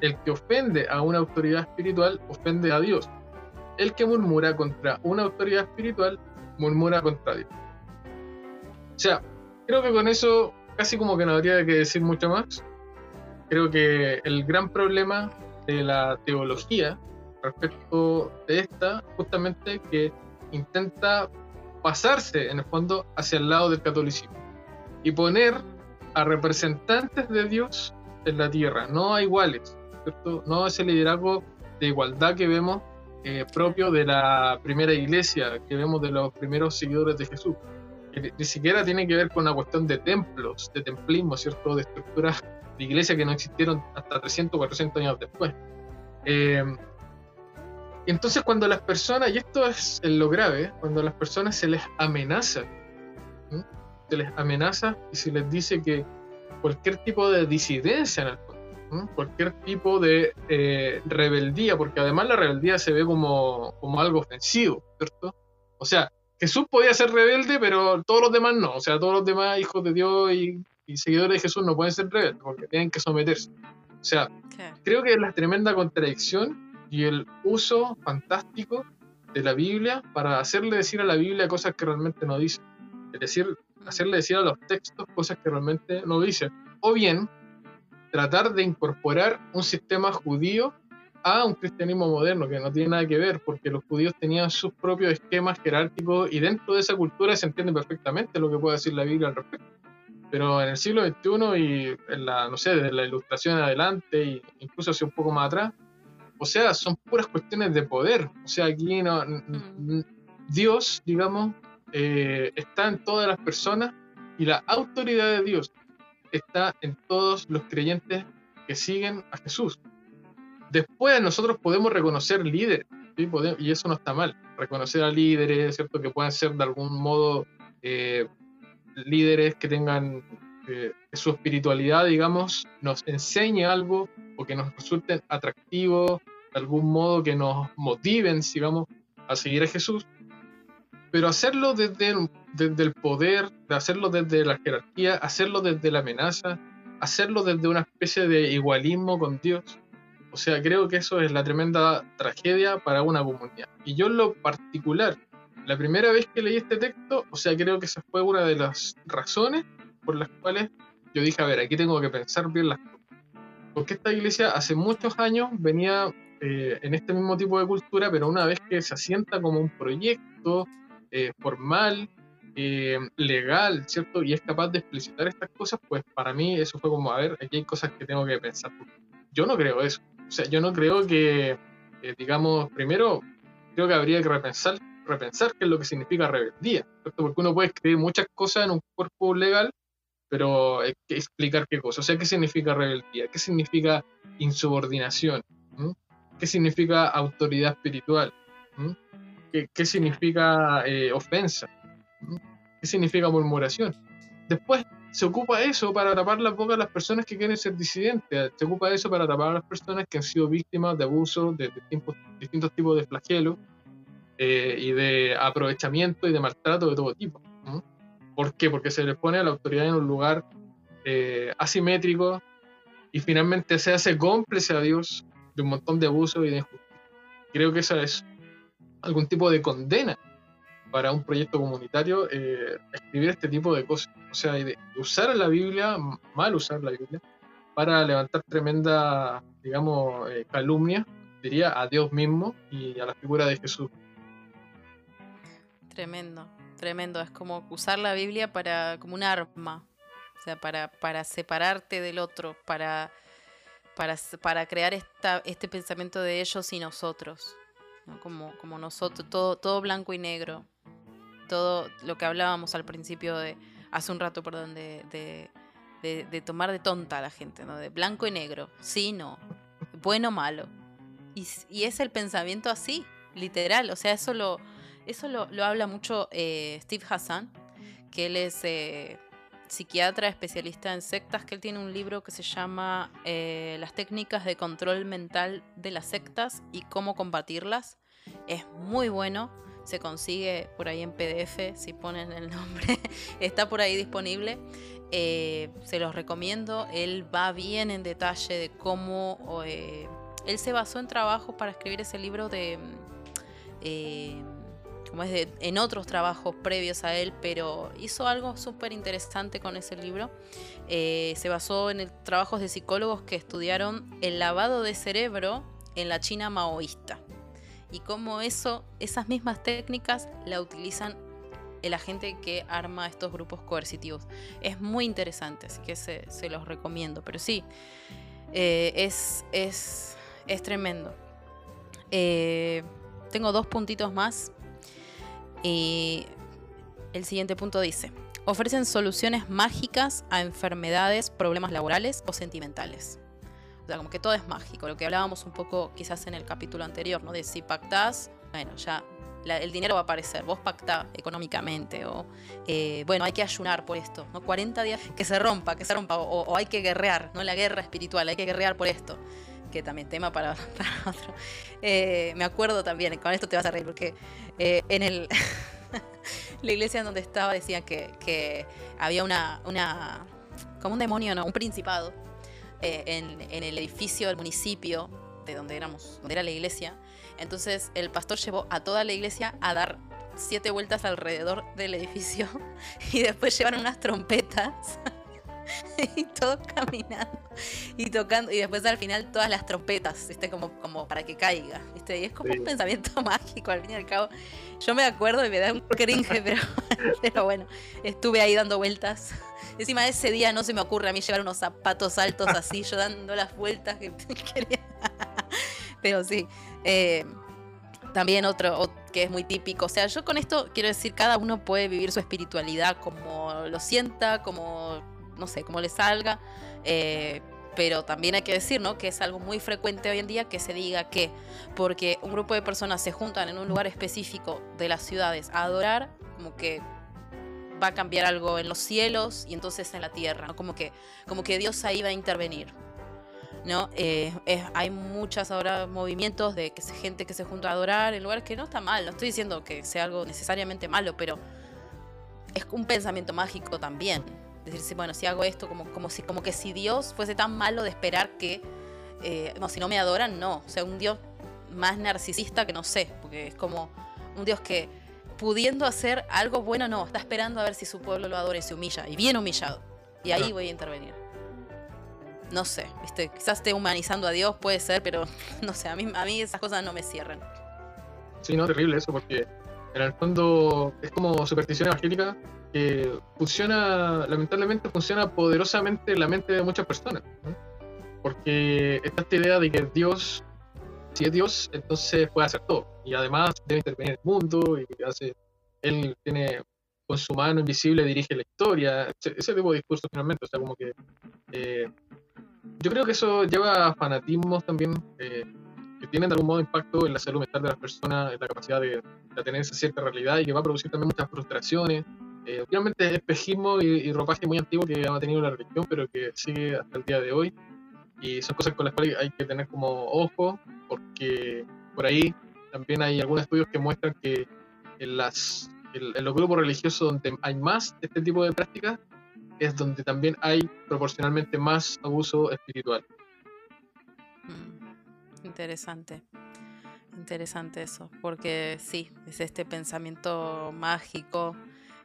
El que ofende a una autoridad espiritual ofende a Dios el que murmura contra una autoridad espiritual, murmura contra Dios. O sea, creo que con eso casi como que no habría que decir mucho más. Creo que el gran problema de la teología respecto de esta, justamente que intenta pasarse en el fondo hacia el lado del catolicismo y poner a representantes de Dios en la tierra, no a iguales, ¿cierto? no ese liderazgo de igualdad que vemos eh, propio de la primera iglesia que vemos de los primeros seguidores de Jesús. Que ni siquiera tiene que ver con una cuestión de templos, de templismo, ¿cierto? De estructuras de iglesia que no existieron hasta 300 o 400 años después. Eh, entonces cuando las personas, y esto es lo grave, cuando a las personas se les amenaza, se les amenaza y se les dice que cualquier tipo de disidencia en el cualquier tipo de eh, rebeldía, porque además la rebeldía se ve como, como algo ofensivo, ¿cierto? O sea, Jesús podía ser rebelde, pero todos los demás no. O sea, todos los demás hijos de Dios y, seguidores de Jesús no pueden ser rebeldes porque tienen que someterse. O sea, creo que es la tremenda contradicción y el uso fantástico de la Biblia para hacerle decir a la Biblia cosas que realmente no dice. Es decir, hacerle decir a los textos cosas que realmente no dice. O bien, tratar de incorporar un sistema judío a un cristianismo moderno, que no tiene nada que ver, porque los judíos tenían sus propios esquemas jerárquicos y dentro de esa cultura se entiende perfectamente lo que puede decir la Biblia al respecto. Pero en el siglo XXI y en la, no sé, desde la ilustración adelante e incluso hacia un poco más atrás, o sea, son puras cuestiones de poder. O sea, aquí no. Dios, digamos, eh, está en todas las personas y la autoridad de Dios está en todos los creyentes que siguen a Jesús. Después nosotros podemos reconocer líderes, y eso no está mal, reconocer a líderes, ¿cierto? Que puedan ser de algún modo eh, líderes que tengan eh, su espiritualidad, digamos, nos enseñe algo o que nos resulte atractivo, de algún modo que nos motiven, digamos, a seguir a Jesús, pero hacerlo desde, desde el poder, de hacerlo desde la jerarquía, hacerlo desde la amenaza, hacerlo desde una especie de igualismo con Dios. O sea, creo que eso es la tremenda tragedia para una comunidad. Y yo en lo particular, la primera vez que leí este texto, o sea, creo que esa fue una de las razones por las cuales yo dije, a ver, aquí tengo que pensar bien las cosas. Porque esta iglesia hace muchos años venía eh, en este mismo tipo de cultura, pero una vez que se asienta como un proyecto eh, formal, eh, legal, ¿cierto? Y es capaz de explicitar estas cosas, pues para mí eso fue como, a ver, aquí hay cosas que tengo que pensar. Yo no creo eso. O sea, yo no creo que, digamos, primero, creo que habría que repensar, repensar qué es lo que significa rebeldía. Porque uno puede escribir muchas cosas en un cuerpo legal, pero hay que explicar qué cosa. O sea, ¿qué significa rebeldía? ¿Qué significa insubordinación? ¿Qué significa autoridad espiritual? ¿Qué, significa eh, ofensa? ¿Qué significa murmuración? Después se ocupa eso para tapar la boca a las personas que quieren ser disidentes, se ocupa eso para tapar a las personas que han sido víctimas de abuso, de, distintos, tipos de flagelos eh, y de aprovechamiento y de maltrato de todo tipo. ¿Por qué? Porque se les pone a la autoridad en un lugar eh, asimétrico y finalmente se hace cómplice a Dios de un montón de abusos y de injusticia. Creo que esa es algún tipo de condena para un proyecto comunitario eh, escribir este tipo de cosas. O sea, de usar la Biblia, mal usar la Biblia, para levantar tremenda, digamos, eh, calumnia, diría, a Dios mismo y a la figura de Jesús. Tremendo, tremendo. Es como usar la Biblia para como un arma, o sea, para, para separarte del otro, para, para, para crear esta, este pensamiento de ellos y nosotros. Como, como nosotros, todo, todo blanco y negro. Todo lo que hablábamos al principio de, hace un rato, perdón, de, de, tomar de tonta a la gente, ¿no? De blanco y negro, sí, no, bueno, malo. Y, y es el pensamiento así, literal. O sea, eso lo, eso lo, lo habla mucho eh, Steve Hassan, que él es eh, psiquiatra especialista en sectas, que él tiene un libro que se llama eh, Las técnicas de control mental de las sectas y cómo combatirlas. Es muy bueno, se consigue por ahí en PDF, si ponen el nombre, está por ahí disponible. Eh, se los recomiendo, él va bien en detalle de cómo... Eh, él se basó en trabajos para escribir ese libro de como es en otros trabajos previos a él, pero hizo algo súper interesante con ese libro. Eh, se basó en trabajos de psicólogos que estudiaron el lavado de cerebro en la China maoísta y cómo esas mismas técnicas la utilizan la gente que arma estos grupos coercitivos. Es muy interesante, así que se, los recomiendo. Pero sí, eh, es, tremendo. Eh, tengo dos puntitos más y el siguiente punto dice, ofrecen soluciones mágicas a enfermedades, problemas laborales o sentimentales. O sea, como que todo es mágico, lo que hablábamos un poco quizás en el capítulo anterior, ¿no? De si pactás, bueno, ya el dinero va a aparecer, vos pactás económicamente, o eh, bueno, hay que ayunar por esto, ¿no? 40 días, que se rompa, que se rompa, o, hay que guerrear, ¿no? La guerra espiritual, hay que guerrear por esto que también tema para, otro. Eh, me acuerdo también, con esto te vas a reír, porque eh, en el la iglesia en donde estaba decían que, había una, una, como un demonio, no, un principado eh, en, el edificio del municipio de donde éramos, donde era la iglesia. Entonces el pastor llevó a toda la iglesia a dar siete vueltas alrededor del edificio y después llevaron unas trompetas y todos caminando y tocando y después al final todas las trompetas, ¿viste? Como, como para que caiga, ¿viste? Y es como un pensamiento mágico al fin y al cabo. Yo me acuerdo y me da un cringe, pero, pero bueno, estuve ahí dando vueltas. Encima de ese día no se me ocurre a mí llevar unos zapatos altos así, yo dando las vueltas que quería. Pero sí. Eh, también otro, que es muy típico. O sea, yo con esto quiero decir, cada uno puede vivir su espiritualidad como lo sienta, como no sé, cómo le salga. Eh, pero también hay que decir, ¿no? Que es algo muy frecuente hoy en día que se diga que porque un grupo de personas se juntan en un lugar específico de las ciudades a adorar, como que va a cambiar algo en los cielos y entonces en la tierra, como, que, como que Dios ahí va a intervenir. ¿no? Eh, hay muchas ahora movimientos de que gente que se junta a adorar en lugares que no está mal, no estoy diciendo que sea algo necesariamente malo, pero es un pensamiento mágico también. Decirse, bueno, si hago esto, como, como, si, como que si Dios fuese tan malo de esperar que, eh, si no me adoran, no. O sea, un Dios más narcisista que no sé, porque es como un Dios que pudiendo hacer algo bueno, no, está esperando a ver si su pueblo lo adora y se humilla, y bien humillado. Y ahí voy a intervenir. No sé, ¿viste? quizás esté humanizando a Dios, puede ser, pero no sé, a mí, a mí esas cosas no me cierran. Sí, no, terrible eso, porque en el fondo es como superstición evangélica que funciona, lamentablemente funciona poderosamente en la mente de muchas personas. Porque está esta idea de que Dios, si es Dios, entonces puede hacer todo. Y además debe intervenir en el mundo y hace, él tiene con su mano invisible dirige la historia, ese, tipo de discurso finalmente, o sea, como que eh, yo creo que eso lleva a fanatismos también eh, que tienen de algún modo impacto en la salud mental de las personas, en la capacidad de, de tener esa cierta realidad y que va a producir también muchas frustraciones. Eh, finalmente es espejismo y, ropaje muy antiguo que ha tenido la religión, pero que sigue hasta el día de hoy. Y son cosas con las cuales hay que tener como ojo, porque por ahí también hay algunos estudios que muestran que en, las, en los grupos religiosos donde hay más este tipo de prácticas, es donde también hay proporcionalmente más abuso espiritual. Interesante. Interesante eso, porque sí, es este pensamiento mágico,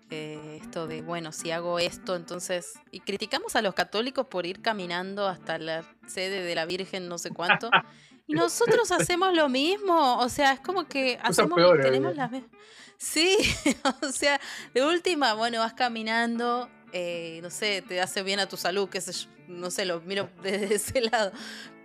eh, esto de, bueno, si hago esto, entonces... Y criticamos a los católicos por ir caminando hasta la sede de la Virgen no sé cuánto. Y nosotros hacemos lo mismo, o sea, es como que hacemos, tenemos las Sí, o sea, de última, bueno, vas caminando, eh, no sé, te hace bien a tu salud, que no sé, lo miro desde ese lado.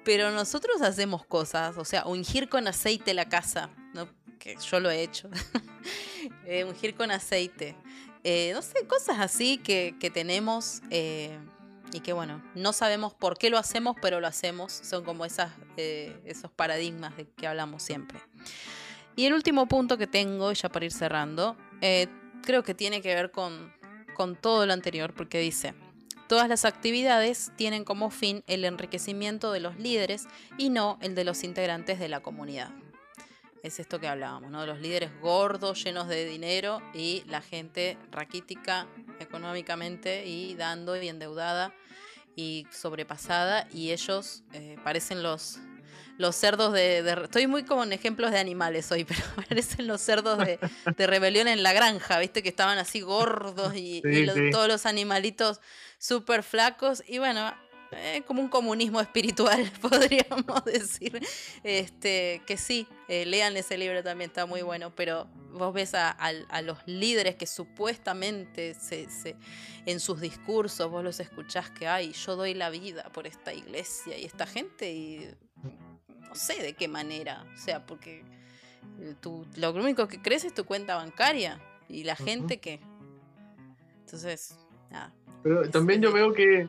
Pero nosotros hacemos cosas, o sea, ungir con aceite la casa, ¿no? que yo lo he hecho. eh, ungir con aceite. Eh, no sé, cosas así que, tenemos eh, y que bueno, no sabemos por qué lo hacemos, pero lo hacemos. Son como esas, esos paradigmas de que hablamos siempre. Y el último punto que tengo, ya para ir cerrando, creo que tiene que ver con, con todo lo anterior, porque dice, todas las actividades tienen como fin el enriquecimiento de los líderes y no el de los integrantes de la comunidad. Es esto que hablábamos, ¿no? Los líderes gordos, llenos de dinero y la gente raquítica económicamente y dando y endeudada y sobrepasada y ellos eh, parecen los los cerdos de, Estoy muy como en ejemplos de animales hoy, pero parecen los cerdos de, rebelión en la granja, ¿viste? Que estaban así gordos y, todos los animalitos súper flacos. Y bueno, eh, como un comunismo espiritual, podríamos decir. Este, que sí, eh, lean ese libro también, está muy bueno, pero vos ves a, los líderes que supuestamente se, en sus discursos vos los escuchás que, ay, yo doy la vida por esta iglesia y esta gente y no sé de qué manera. O sea, porque eh, lo único que crees es tu cuenta bancaria y la gente que... Entonces, nada. Pero también yo veo que,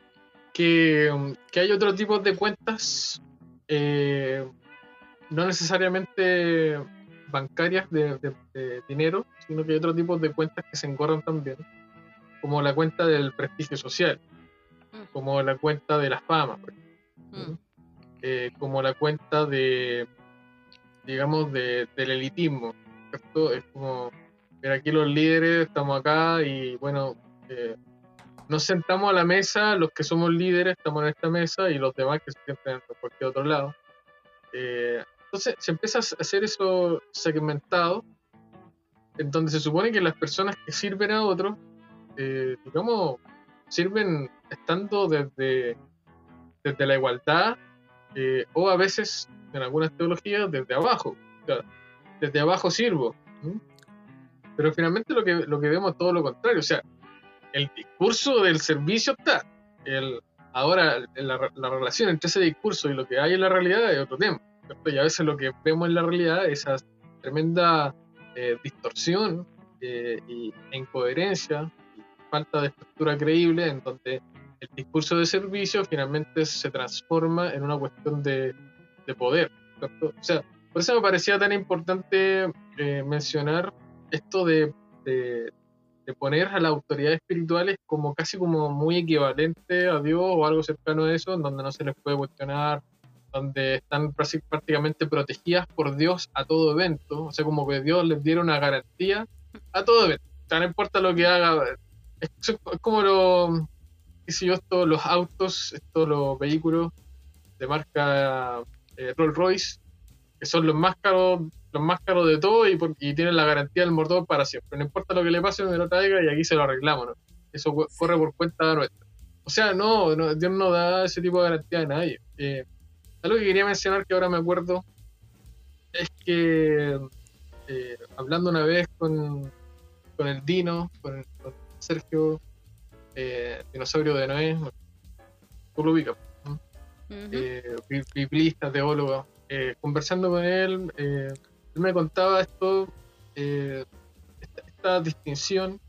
que, hay otro tipo de cuentas, eh, no necesariamente bancarias de, dinero, sino que hay otro tipo de cuentas que se engordan también, como la cuenta del prestigio social, mm. como la cuenta de la fama, mm. Eh, como la cuenta de, digamos, de, del elitismo. Esto es como, mira, aquí los líderes estamos acá y bueno, eh, nos sentamos a la mesa, los que somos líderes estamos en esta mesa y los demás que se sienten en cualquier otro lado. Eh, entonces se empieza a hacer eso segmentado, en donde se supone que las personas que sirven a otros, digamos, sirven estando desde, desde la igualdad eh, o a veces, en algunas teologías, desde abajo. desde abajo sirvo. Pero finalmente lo que, lo que vemos es todo lo contrario. O sea, el discurso del servicio está. El, ahora, la, la, relación entre ese discurso y lo que hay en la realidad es otro tema. Y a veces lo que vemos en la realidad es esa tremenda eh, distorsión eh, e incoherencia, falta de estructura creíble, en donde el discurso de servicio finalmente se transforma en una cuestión de, poder. O sea, por eso me parecía tan importante eh, mencionar esto de, poner a las autoridades espirituales como casi como muy equivalente a Dios o algo cercano a eso, donde no se les puede cuestionar, donde están prácticamente protegidas por Dios a todo evento, o sea, como que Dios les diera una garantía a todo evento, no importa lo que haga, es, como lo, qué yo, esto, los autos, estos los vehículos de marca eh, Rolls Royce, que son los más caros los más caros de todo y, tienen la garantía del motor para siempre. No importa lo que le pase, me lo traiga y aquí se lo arreglamos. Eso corre por cuenta nuestra. O sea, no, Dios no da ese tipo de garantía a nadie. Eh, algo que quería mencionar que ahora me acuerdo es que eh, hablando una vez con, con el Dino, con, Sergio, eh, dinosaurio de Noé, tú lo ubicas, biblista, teólogo, conversando con él, él me contaba esto, eh, esta, distinción,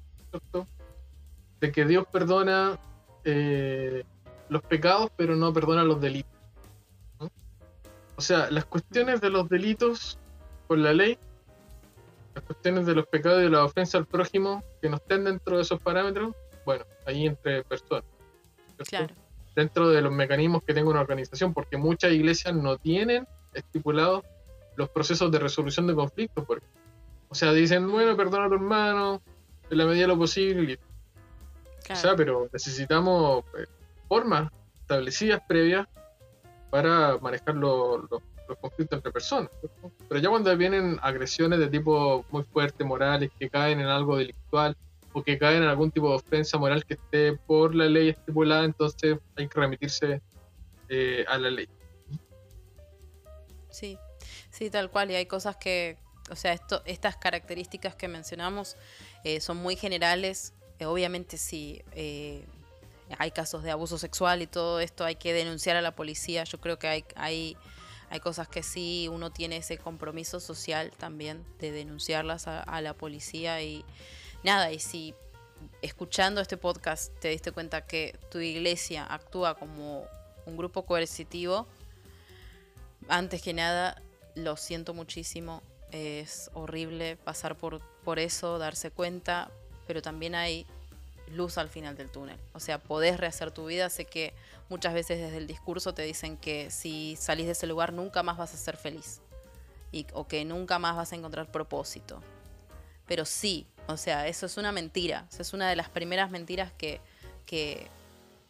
De que Dios perdona eh, los pecados, pero no perdona los delitos. O sea, las cuestiones de los delitos con la ley, las cuestiones de los pecados y de la ofensa al prójimo que no estén dentro de esos parámetros, bueno, ahí entre personas. Dentro de los mecanismos que tenga una organización, porque muchas iglesias no tienen estipulados los procesos de resolución de conflictos. Porque, o sea, dicen, bueno, perdona a tu hermano en la medida de lo posible. O sea, pero necesitamos eh, formas establecidas previas para manejar los conflictos entre personas. Pero ya cuando vienen agresiones de tipo muy fuerte, morales, que caen en algo delictual o caen en algún tipo de ofensa moral que esté por la ley estipulada, entonces hay que remitirse eh, a la ley. Sí, Sí, tal cual, y hay cosas que, o sea, esto, estas características que mencionamos eh, son muy generales. Eh, obviamente eh, hay casos de abuso sexual y todo esto hay que denunciar a la policía. Yo creo que hay, hay, hay cosas que sí uno tiene ese compromiso social también de denunciarlas a, a la policía y nada, y si escuchando este podcast te diste cuenta que tu iglesia actúa como un grupo coercitivo, antes que nada lo siento muchísimo, es horrible pasar por, por eso, darse cuenta, pero también hay luz al final del túnel. O sea, podés rehacer tu vida. Sé que muchas veces desde el discurso te dicen que si salís de ese lugar nunca más vas a ser feliz. Y, o que nunca más vas a encontrar propósito. Pero sí, o sea, eso es una mentira. Eso es una de las primeras mentiras que, que,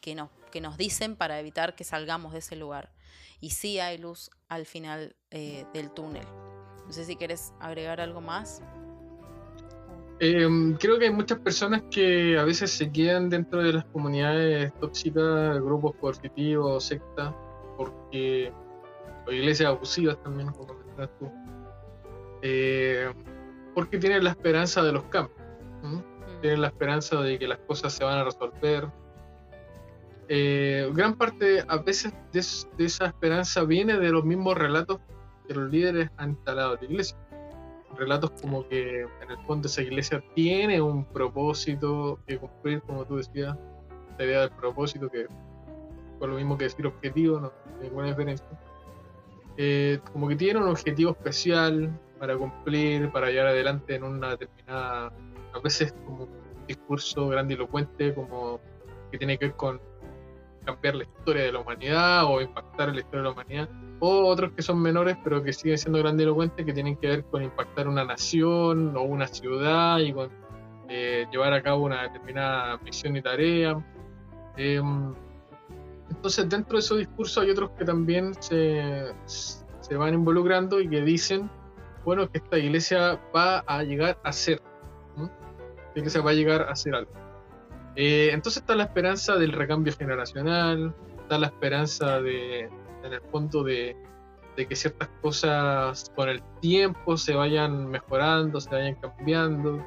que, no, que nos dicen para evitar que salgamos de ese lugar y sí hay luz al final eh, del túnel. No sé si quieres agregar algo más. Em, creo que hay muchas personas que a veces se quedan dentro de las comunidades tóxicas, grupos coercitivos, sectas, porque o iglesias abusivas también, como mencionas tú, eh, porque tienen la esperanza de los cambios, mm. tienen la esperanza de que las cosas se van a resolver, eh, gran parte a veces de, esa esperanza viene de los mismos relatos que los líderes han instalado en la iglesia. Relatos como que en el fondo esa iglesia tiene un propósito que cumplir, como tú decías, la idea del propósito, que por lo mismo que decir objetivo, no hay ninguna diferencia. Eh, como que tiene un objetivo especial para cumplir, para llevar adelante en una determinada, a veces como un discurso grandilocuente, como que tiene que ver con cambiar la historia de la humanidad o impactar la historia de la humanidad, o otros que son menores pero que siguen siendo grandilocuentes que tienen que ver con impactar una nación o una ciudad y con eh, llevar a cabo una determinada misión y tarea. Em, entonces dentro de esos discursos hay otros que también se, se van involucrando y que dicen, bueno, que esta iglesia va a llegar a ser, esta iglesia va a llegar a ser algo. Eh, entonces está la esperanza del recambio generacional, está la esperanza de, en el fondo, de, que ciertas cosas con el tiempo se vayan mejorando, se vayan cambiando.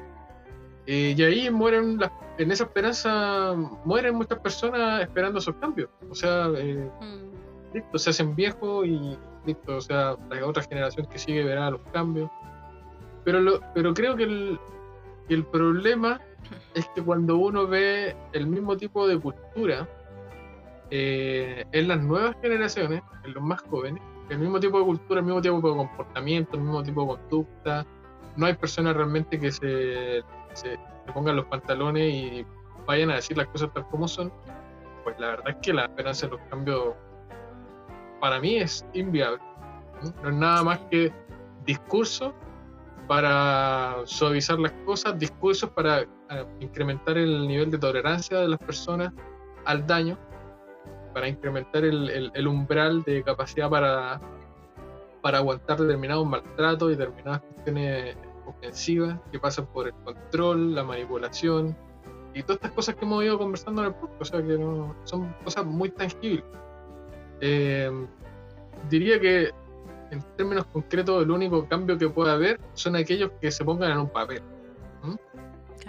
Eh, y ahí mueren, en esa esperanza, mueren muchas personas esperando esos cambios. O sea, eh, mm. se hacen viejos y o sea, la otra generación que sigue verá los cambios. Pero, pero creo que el, el problema es que cuando uno ve el mismo tipo de cultura eh, en las nuevas generaciones, en los más jóvenes, el mismo tipo de cultura, el mismo tipo de comportamiento, el mismo tipo de conducta, no hay personas realmente que se, se pongan los pantalones y vayan a decir las cosas tal como son, pues la verdad es que la esperanza de los cambios para mí es inviable. No, es nada más que discurso para suavizar las cosas, discursos para eh, incrementar el nivel de tolerancia de las personas al daño, para incrementar el, umbral de capacidad para, para aguantar determinados maltratos y determinadas cuestiones ofensivas que pasan por el control, la manipulación y todas estas cosas que hemos ido conversando en el podcast, o sea que son cosas muy tangibles. Eh, diría que en términos concretos el único cambio que puede haber son aquellos que se pongan en un papel.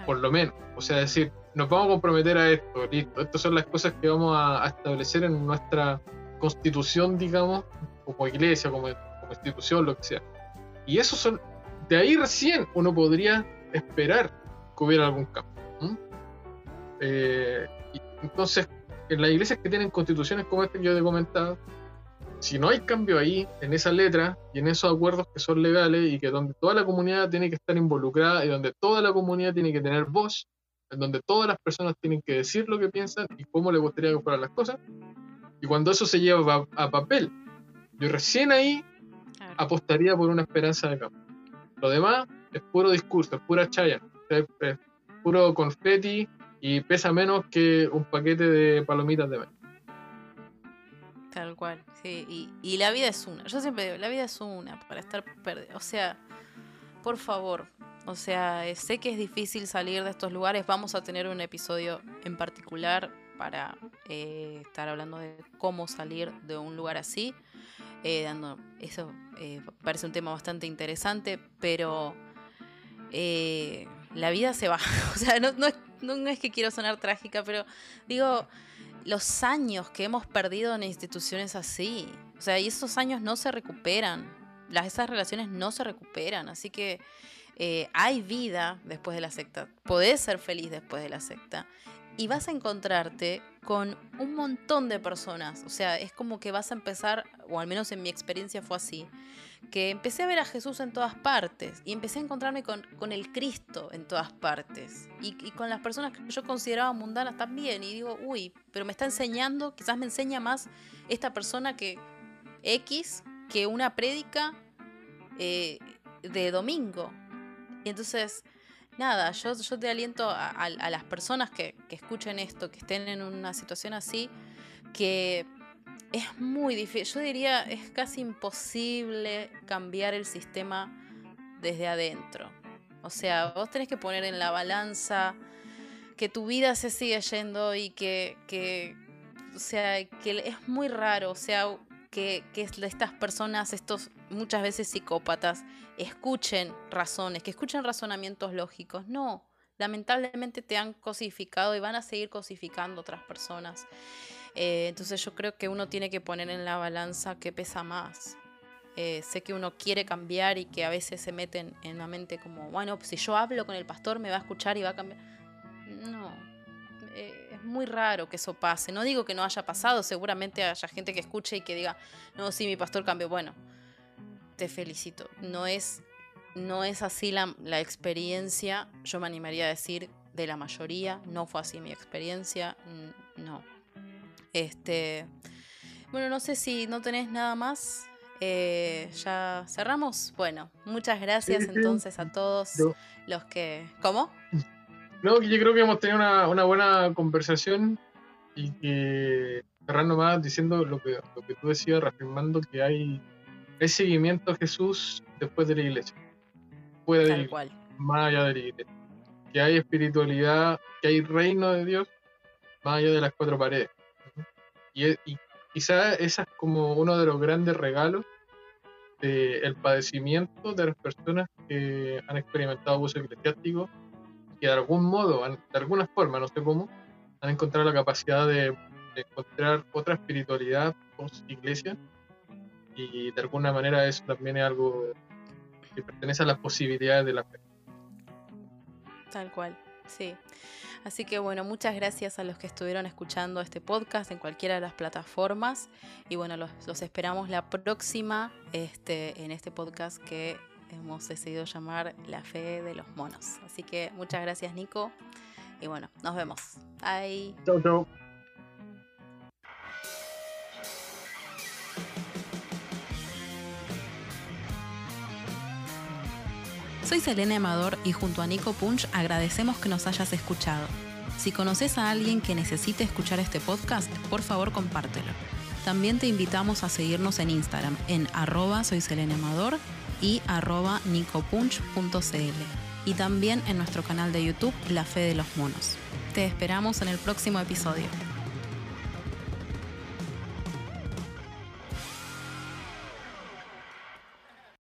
Por lo menos. O sea, decir, nos vamos a comprometer a esto, listo. Estas son las cosas que vamos a, establecer en nuestra constitución, digamos, como iglesia, como, como institución, lo que sea. Y eso son, de ahí recién uno podría esperar que hubiera algún cambio. Eh, entonces, en las iglesias que tienen constituciones como esta que yo te he comentado, si no hay cambio ahí, en esa letra y en esos acuerdos que son legales y que donde toda la comunidad tiene que estar involucrada y donde toda la comunidad tiene que tener voz, en donde todas las personas tienen que decir lo que piensan y cómo les gustaría que fueran las cosas, y cuando eso se lleva a, papel, yo recién ahí apostaría por una esperanza de cambio. Lo demás es puro discurso, es pura chaya, es, puro confeti y pesa menos que un paquete de palomitas de maíz. Tal cual, sí. Y, la vida es una. Yo siempre digo, la vida es una para estar perdida. O sea, por favor. O sea, eh, sé que es difícil salir de estos lugares. Vamos a tener un episodio en particular para eh, estar hablando de cómo salir de un lugar así. Eh, dando, eso parece un tema bastante interesante, pero la vida se va. o sea, no, no, no es que quiero sonar trágica, pero digo los años que hemos perdido en instituciones así. O sea, y esos años no se recuperan. Las, esas relaciones no se recuperan. Así que eh, hay vida después de la secta. Podés ser feliz después de la secta. Y vas a encontrarte con un montón de personas. O sea, es como que vas a empezar, o al menos en mi experiencia fue así, que empecé a ver a Jesús en todas partes y empecé a encontrarme con, el Cristo en todas partes y, con las personas que yo consideraba mundanas también. Y digo, uy, pero me está enseñando, quizás me enseña más esta persona que X que una prédica eh, de domingo. Y entonces, nada, yo, te aliento a, las personas que, escuchen esto, que estén en una situación así, que es muy difícil, yo diría es casi imposible cambiar el sistema desde adentro. O sea, vos tenés que poner en la balanza que tu vida se sigue yendo y que, o sea, que es muy raro, o sea, que estas personas, estos muchas veces psicópatas, escuchen razones, que escuchen razonamientos lógicos. No, lamentablemente te han cosificado y van a seguir cosificando otras personas. Eh, entonces yo creo que uno tiene que poner en la balanza qué pesa más. Eh, sé que uno quiere cambiar y que a veces se meten en la mente como, bueno, si yo hablo con el pastor me va a escuchar y va a cambiar. No, eh, es muy raro que eso pase. No digo que no haya pasado, seguramente haya gente que escuche y que diga, no, sí, mi pastor cambió. Bueno, te felicito. No es, no es así la, la experiencia, yo me animaría a decir, de la mayoría. No fue así mi experiencia, no. Este, bueno, no sé si no tenés nada más. Eh, ya cerramos. Bueno, muchas gracias entonces a todos los que. ¿Cómo? No, yo creo que hemos tenido una, buena conversación y que cerrando más diciendo lo que, lo que tú decías, reafirmando que hay, hay seguimiento a Jesús después de la iglesia. Puede Tal cual. más allá de la iglesia. Que hay espiritualidad, que hay reino de Dios más allá de las cuatro paredes. Y, quizá ese es como uno de los grandes regalos del padecimiento de las personas que han experimentado abuso eclesiástico y de algún modo, de alguna forma, no sé cómo, han encontrado la capacidad de, encontrar otra espiritualidad post iglesia y de alguna manera eso también es algo que pertenece a las posibilidades de la fe. Tal cual, sí. Así que bueno, muchas gracias a los que estuvieron escuchando este podcast en cualquiera de las plataformas. Y bueno, los, esperamos la próxima este, en este podcast que hemos decidido llamar La Fe de los Monos. Así que muchas gracias Nico y bueno, nos vemos. Bye. Chau, chau. Soy Selene Amador y junto a Nico Punch agradecemos que nos hayas escuchado. Si conoces a alguien que necesite escuchar este podcast, por favor compártelo. También te invitamos a seguirnos en Instagram en arroba y arroba nicopunch.cl y también en nuestro canal de YouTube La Fe de los Monos. Te esperamos en el próximo episodio.